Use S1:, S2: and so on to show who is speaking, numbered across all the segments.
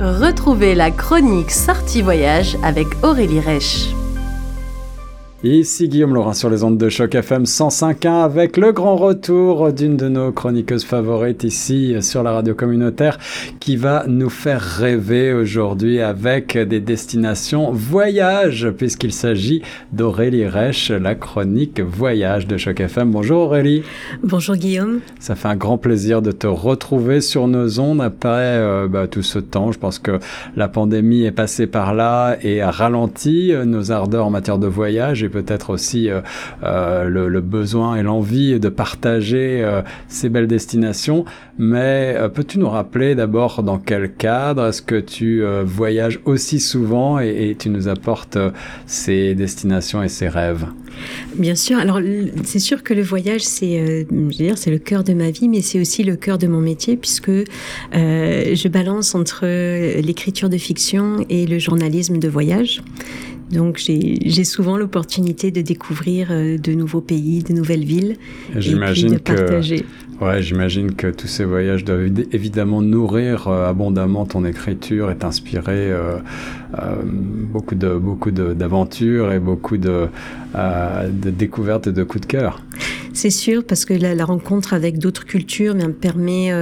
S1: Retrouvez la chronique Sortie Voyage avec Aurélie Reich.
S2: Ici Guillaume Laurin sur les ondes de choc FM 105.1 avec le grand retour d'une de nos chroniqueuses favorites ici sur la radio communautaire qui va nous faire rêver aujourd'hui avec des destinations voyage puisqu'il s'agit d'Aurélie Reich, la chronique voyage de choc FM. Bonjour Aurélie.
S3: Bonjour Guillaume.
S2: Ça fait un grand plaisir de te retrouver sur nos ondes après euh, bah, tout ce temps. Je pense que la pandémie est passée par là et a ralenti nos ardeurs en matière de voyage peut-être aussi euh, euh, le, besoin et l'envie de partager euh, ces belles destinations. Mais peux-tu nous rappeler d'abord dans quel cadre est-ce que tu voyages aussi souvent et, tu nous apportes ces destinations et ces rêves?
S3: Bien sûr. Alors, c'est sûr que le voyage, c'est, c'est le cœur de ma vie, mais c'est aussi le cœur de mon métier, puisque je balance entre l'écriture de fiction et le journalisme de voyage. Donc j'ai souvent l'opportunité de découvrir euh, de nouveaux pays, de nouvelles villes, et puis de partager.
S2: Ouais, j'imagine que tous ces voyages doivent évidemment nourrir euh, abondamment ton écriture et t'inspirer euh, euh, beaucoup de beaucoup d'aventures et beaucoup de, de, découvertes et de coups de cœur.
S3: C'est sûr, parce que la, rencontre avec d'autres cultures me permet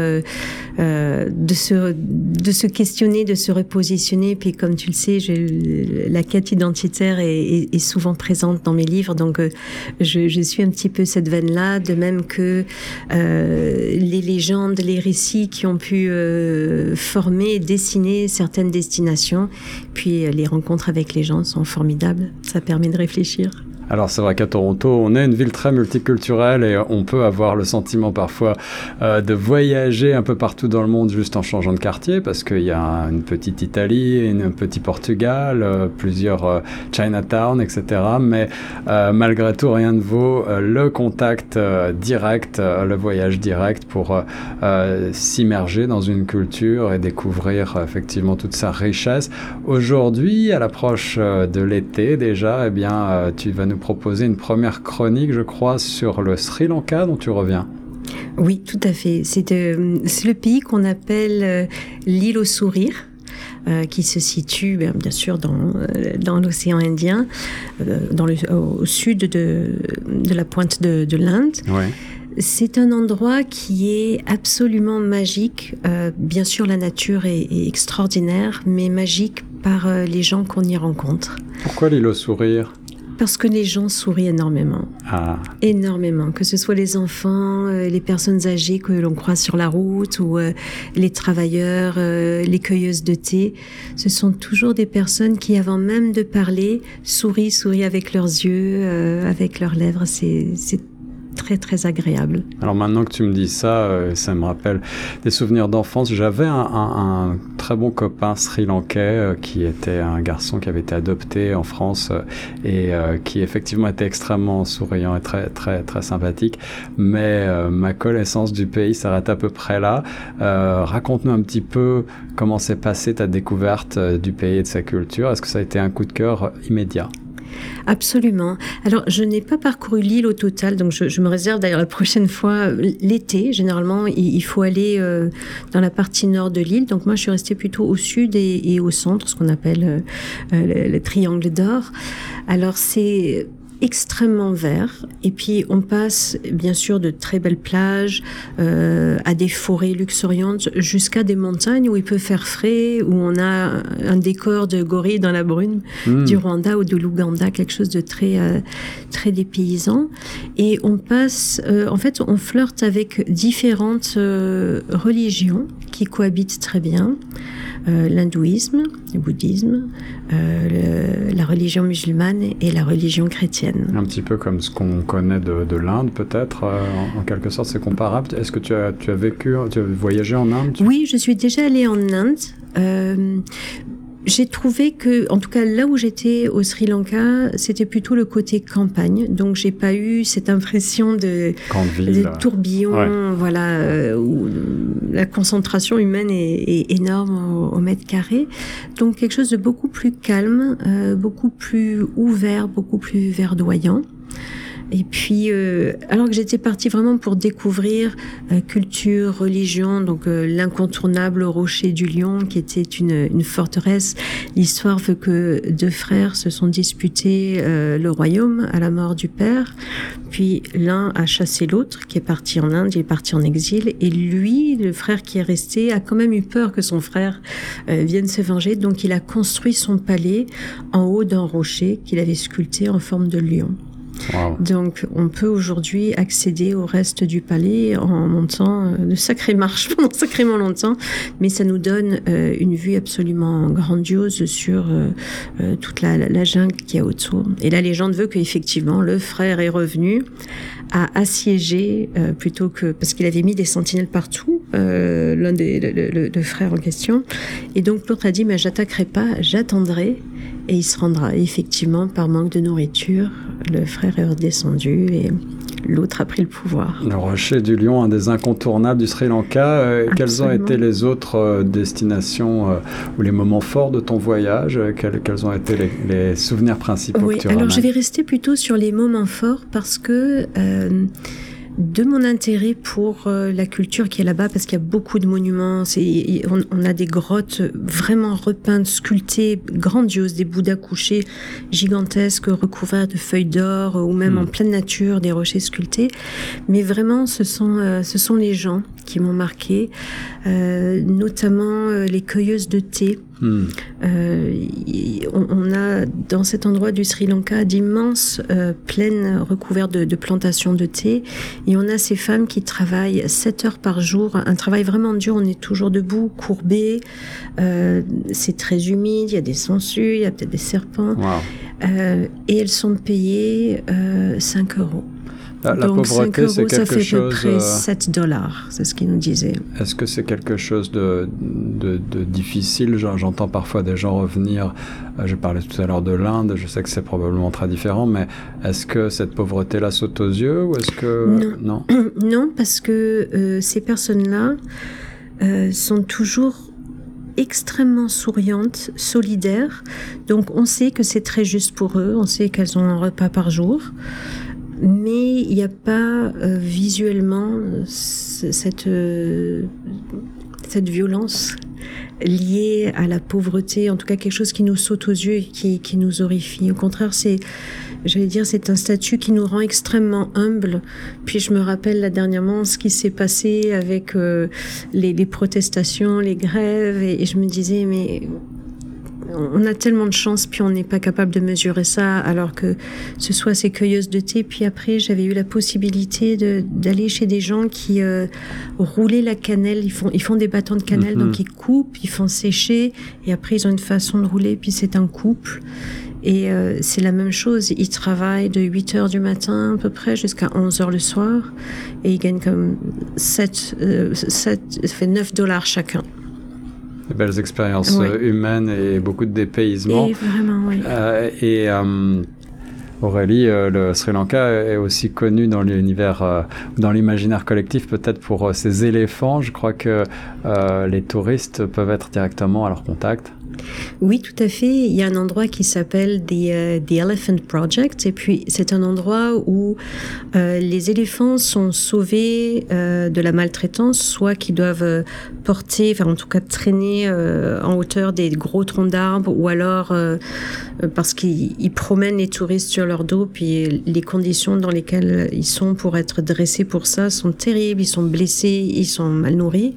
S3: de, se, de se questionner, de se repositionner. Puis comme tu le sais, la quête identitaire est, souvent présente dans mes livres, donc je, je, suis un petit peu cette veine-là, de même que euh, les légendes, les récits qui ont pu euh, former, dessiner certaines destinations. Puis euh, les rencontres avec les gens sont formidables. Ça permet de réfléchir.
S2: Alors c'est vrai qu'à Toronto, on est une ville très multiculturelle et on peut avoir le sentiment parfois euh, de voyager un peu partout dans le monde juste en changeant de quartier parce qu'il y a une petite Italie, un petit Portugal, euh, plusieurs euh, Chinatown, etc. Mais malgré tout, rien ne vaut le contact direct, le voyage direct pour s'immerger dans une culture et découvrir effectivement toute sa richesse. Aujourd'hui, à l'approche de l'été déjà, eh bien, tu vas nous proposer une première chronique, je crois, sur le Sri Lanka dont tu reviens.
S3: Oui, tout à fait. C'est euh, le pays qu'on appelle euh, l'île au sourire. Euh, qui se situe bien, bien sûr dans, dans l'océan Indien, dans le, au sud de, de la pointe de, de l'Inde. C'est un endroit qui est absolument magique. bien sûr, la nature est, est, extraordinaire, mais magique par les gens qu'on y rencontre.
S2: Pourquoi l'île au sourire?
S3: Parce que les gens sourient énormément. Ah. Énormément. Que ce soit les enfants, euh, les personnes âgées que l'on croise sur la route ou euh, les travailleurs, euh, les cueilleuses de thé. Ce sont toujours des personnes qui, avant même de parler, sourient, sourient avec leurs yeux, avec leurs lèvres. C'est très agréable.
S2: Alors maintenant que tu me dis ça, euh, ça me rappelle des souvenirs d'enfance. J'avais un, très bon copain sri-lankais euh, qui était un garçon qui avait été adopté en France euh, et qui effectivement était extrêmement souriant et très très très sympathique. Mais ma connaissance du pays s'arrête à peu près là. Raconte-nous un petit peu comment s'est passée ta découverte du pays et de sa culture. Est-ce que ça a été un coup de cœur immédiat?
S3: Absolument. Alors, je n'ai pas parcouru l'île au total, donc je, me réserve d'ailleurs la prochaine fois l'été. Généralement, il, faut aller euh, dans la partie nord de l'île. Donc moi, je suis restée plutôt au sud et, au centre, ce qu'on appelle euh, euh, le, triangle d'or. Alors c'est extrêmement vert. Et puis on passe bien sûr de très belles plages euh, à des forêts luxuriantes jusqu'à des montagnes où il peut faire frais, où on a un décor de gorille dans la brune hmm. du Rwanda ou de l'Ouganda, quelque chose de très euh, très dépaysant. Et on passe, euh, en fait, on flirte avec différentes religions qui cohabitent très bien. L'hindouisme, le bouddhisme, la religion musulmane et la religion chrétienne.
S2: Un petit peu comme ce qu'on connaît de, l'Inde, peut-être, euh, en, quelque sorte, c'est comparable. Est-ce que tu as, tu as vécu, tu as voyagé en Inde
S3: Oui, je suis déjà allée en Inde. J'ai trouvé que, en tout cas là où j'étais au Sri Lanka, c'était plutôt le côté campagne. Donc j'ai pas eu cette impression de, de tourbillon, voilà, euh, où la concentration humaine est, énorme au, mètre carré. Donc quelque chose de beaucoup plus calme, euh, beaucoup plus ouvert, beaucoup plus verdoyant. Et puis, euh, alors que j'étais partie vraiment pour découvrir euh, culture, religion, donc euh, l'incontournable rocher du Lion, qui était une, une forteresse. L'histoire veut que deux frères se sont disputés le royaume à la mort du père. Puis l'un a chassé l'autre, qui est parti en Inde, il est parti en exil. Et lui, le frère qui est resté, a quand même eu peur que son frère vienne se venger. Donc il a construit son palais en haut d'un rocher qu'il avait sculpté en forme de lion. Donc, on peut aujourd'hui accéder au reste du palais en montant euh, de sacrées marches pendant sacrément longtemps, mais ça nous donne euh, une vue absolument grandiose sur euh, toute la, la, jungle qui est autour. Et la légende veut qu'effectivement, le frère est revenu à assiéger plutôt que parce qu'il avait mis des sentinelles partout, l'un des le, frère en question. Et donc l'autre a dit mais j'attaquerai pas, j'attendrai et il se rendra. effectivement, par manque de nourriture, le frère est redescendu et l'autre a pris le pouvoir.
S2: Le rocher du lion, un des incontournables du Sri Lanka. Euh, quelles ont été les autres euh, destinations euh, ou les moments forts de ton voyage quels, ont été les, souvenirs principaux
S3: oui,
S2: que tu
S3: alors je vais rester plutôt sur les moments forts parce que de mon intérêt pour euh, la culture qui est là-bas, parce qu'il y a beaucoup de monuments. On, on, a des grottes vraiment repeintes, sculptées, grandioses, des bouddhas couchés gigantesques, recouverts de feuilles d'or, ou même en hmm. pleine nature, des rochers sculptés. Mais vraiment, ce sont, euh, ce sont les gens qui m'ont marqué, euh, notamment les cueilleuses de thé Hmm. Euh, on, a dans cet endroit du Sri Lanka d'immenses euh, plaines recouvertes de, plantations de thé et on a ces femmes qui travaillent 7 heures par jour, un travail vraiment dur, on est toujours debout, courbé, euh, c'est très humide, il y a des sangsues, il y a peut-être des serpents et elles sont payées 5 euros.
S2: La, Donc pauvreté, c'est quelque
S3: ça fait
S2: chose.
S3: À peu près 7 euh, dollars, c'est ce qu'il nous disait.
S2: Est-ce que c'est quelque chose de, de, de difficile? J'entends parfois des gens revenir. Euh, je parlais tout à l'heure de l'Inde. Je sais que c'est probablement très différent, mais est-ce que cette pauvreté-là saute aux yeux ou est-ce que
S3: non? Non, parce que euh, ces personnes-là euh, sont toujours extrêmement souriantes, solidaires. Donc on sait que c'est très juste pour eux. On sait qu'elles ont un repas par jour mais il n'y a pas euh, visuellement cette, euh, cette violence liée à la pauvreté, en tout cas quelque chose qui nous saute aux yeux et qui, qui nous horrifie. Au contraire, c'est, j'allais dire, c'est un statut qui nous rend extrêmement humbles. Puis je me rappelle là dernièrement ce qui s'est passé avec euh, les, les, protestations, les grèves, et, et je me disais, mais on a tellement de chance, puis on n'est pas capable de mesurer ça, alors que ce soit ces cueilleuses de thé. Puis après, j'avais eu la possibilité d'aller chez des gens qui euh, roulaient la cannelle. Ils font, ils font des bâtons de cannelle, donc mhm. ils coupent, ils font sécher, et après ils ont une façon de rouler. Puis c'est un couple. Et euh, c'est la même chose, ils travaillent de 8 heures du matin à peu près jusqu'à 11 heures le soir et ils gagnent comme 7, 7 ça fait 9 dollars chacun
S2: de belles expériences euh, humaines et beaucoup de dépaysement.
S3: Et vraiment, oui.
S2: Euh, et euh, Aurélie, le Sri Lanka est aussi connu dans l'univers, dans l'imaginaire collectif, peut-être pour ses éléphants. Je crois que les touristes peuvent être directement à leur contact.
S3: Oui, tout à fait. Il y a un endroit qui s'appelle The, euh, The, Elephant Project. Et puis, c'est un endroit où euh, les éléphants sont sauvés euh, de la maltraitance, soit qu'ils doivent porter, enfin en tout cas traîner en hauteur des gros troncs d'arbres, ou alors parce qu'ils promènent les touristes sur leur dos, puis les conditions dans lesquelles ils sont pour être dressés pour ça sont terribles. Ils sont blessés, ils sont mal nourris.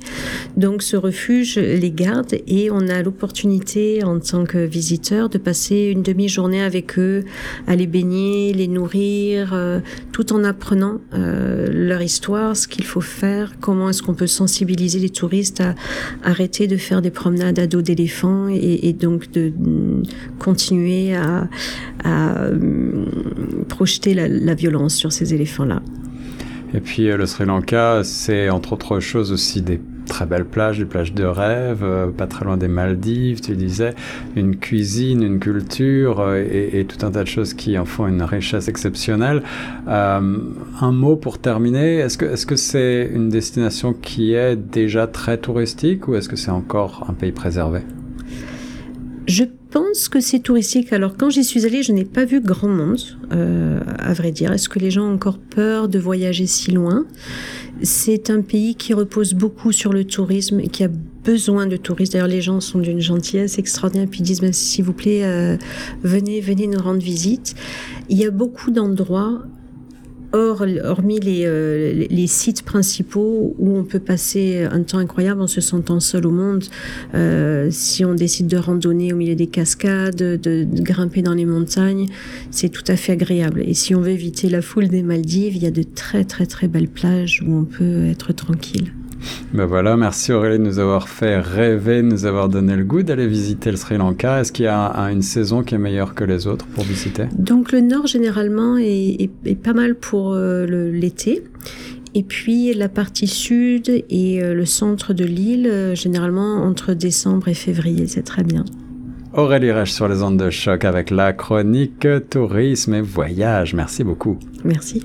S3: Donc, ce refuge les garde et on a l'opportunité en tant que visiteur de passer une demi-journée avec eux, à les baigner, les nourrir, euh, tout en apprenant euh, leur histoire, ce qu'il faut faire, comment est-ce qu'on peut sensibiliser les touristes à arrêter de faire des promenades à dos d'éléphants et, donc de continuer à, euh, projeter la, la violence sur ces éléphants-là.
S2: Et puis le Sri Lanka, c'est entre autres choses aussi des très belles plages, des plages de rêve, euh, pas très loin des Maldives, tu disais, une cuisine, une culture euh, et, tout un tas de choses qui en font une richesse exceptionnelle. Euh, un mot pour terminer, est-ce que est-ce que c'est une destination qui est déjà très touristique ou est-ce que c'est encore un pays préservé?
S3: Pense que c'est touristique. Alors quand j'y suis allée, je n'ai pas vu grand monde, euh, à vrai dire. Est-ce que les gens ont encore peur de voyager si loin? C'est un pays qui repose beaucoup sur le tourisme et qui a besoin de touristes. D'ailleurs, les gens sont d'une gentillesse extraordinaire, puis ils disent, ben, s'il vous plaît, euh, venez, venez nous rendre visite. Il y a beaucoup d'endroits Or, hormis euh, les, sites principaux où on peut passer un temps incroyable en se sentant seul au monde, euh, si on décide de randonner au milieu des cascades, de, de, grimper dans les montagnes, c'est tout à fait agréable. Et si on veut éviter la foule des Maldives, il y a de très très très belles plages où on peut être tranquille.
S2: Ben voilà, merci Aurélie de nous avoir fait rêver, de nous avoir donné le goût d'aller visiter le Sri Lanka. Est-ce qu'il y a une saison qui est meilleure que les autres pour visiter?
S3: Donc le nord généralement est, pas mal pour euh, l'été. Et puis la partie sud et euh, le centre de l'île, euh, généralement entre décembre et février, c'est très bien.
S2: Aurélie Rech sur les ondes de choc avec la chronique tourisme et voyage. Merci beaucoup.
S3: Merci.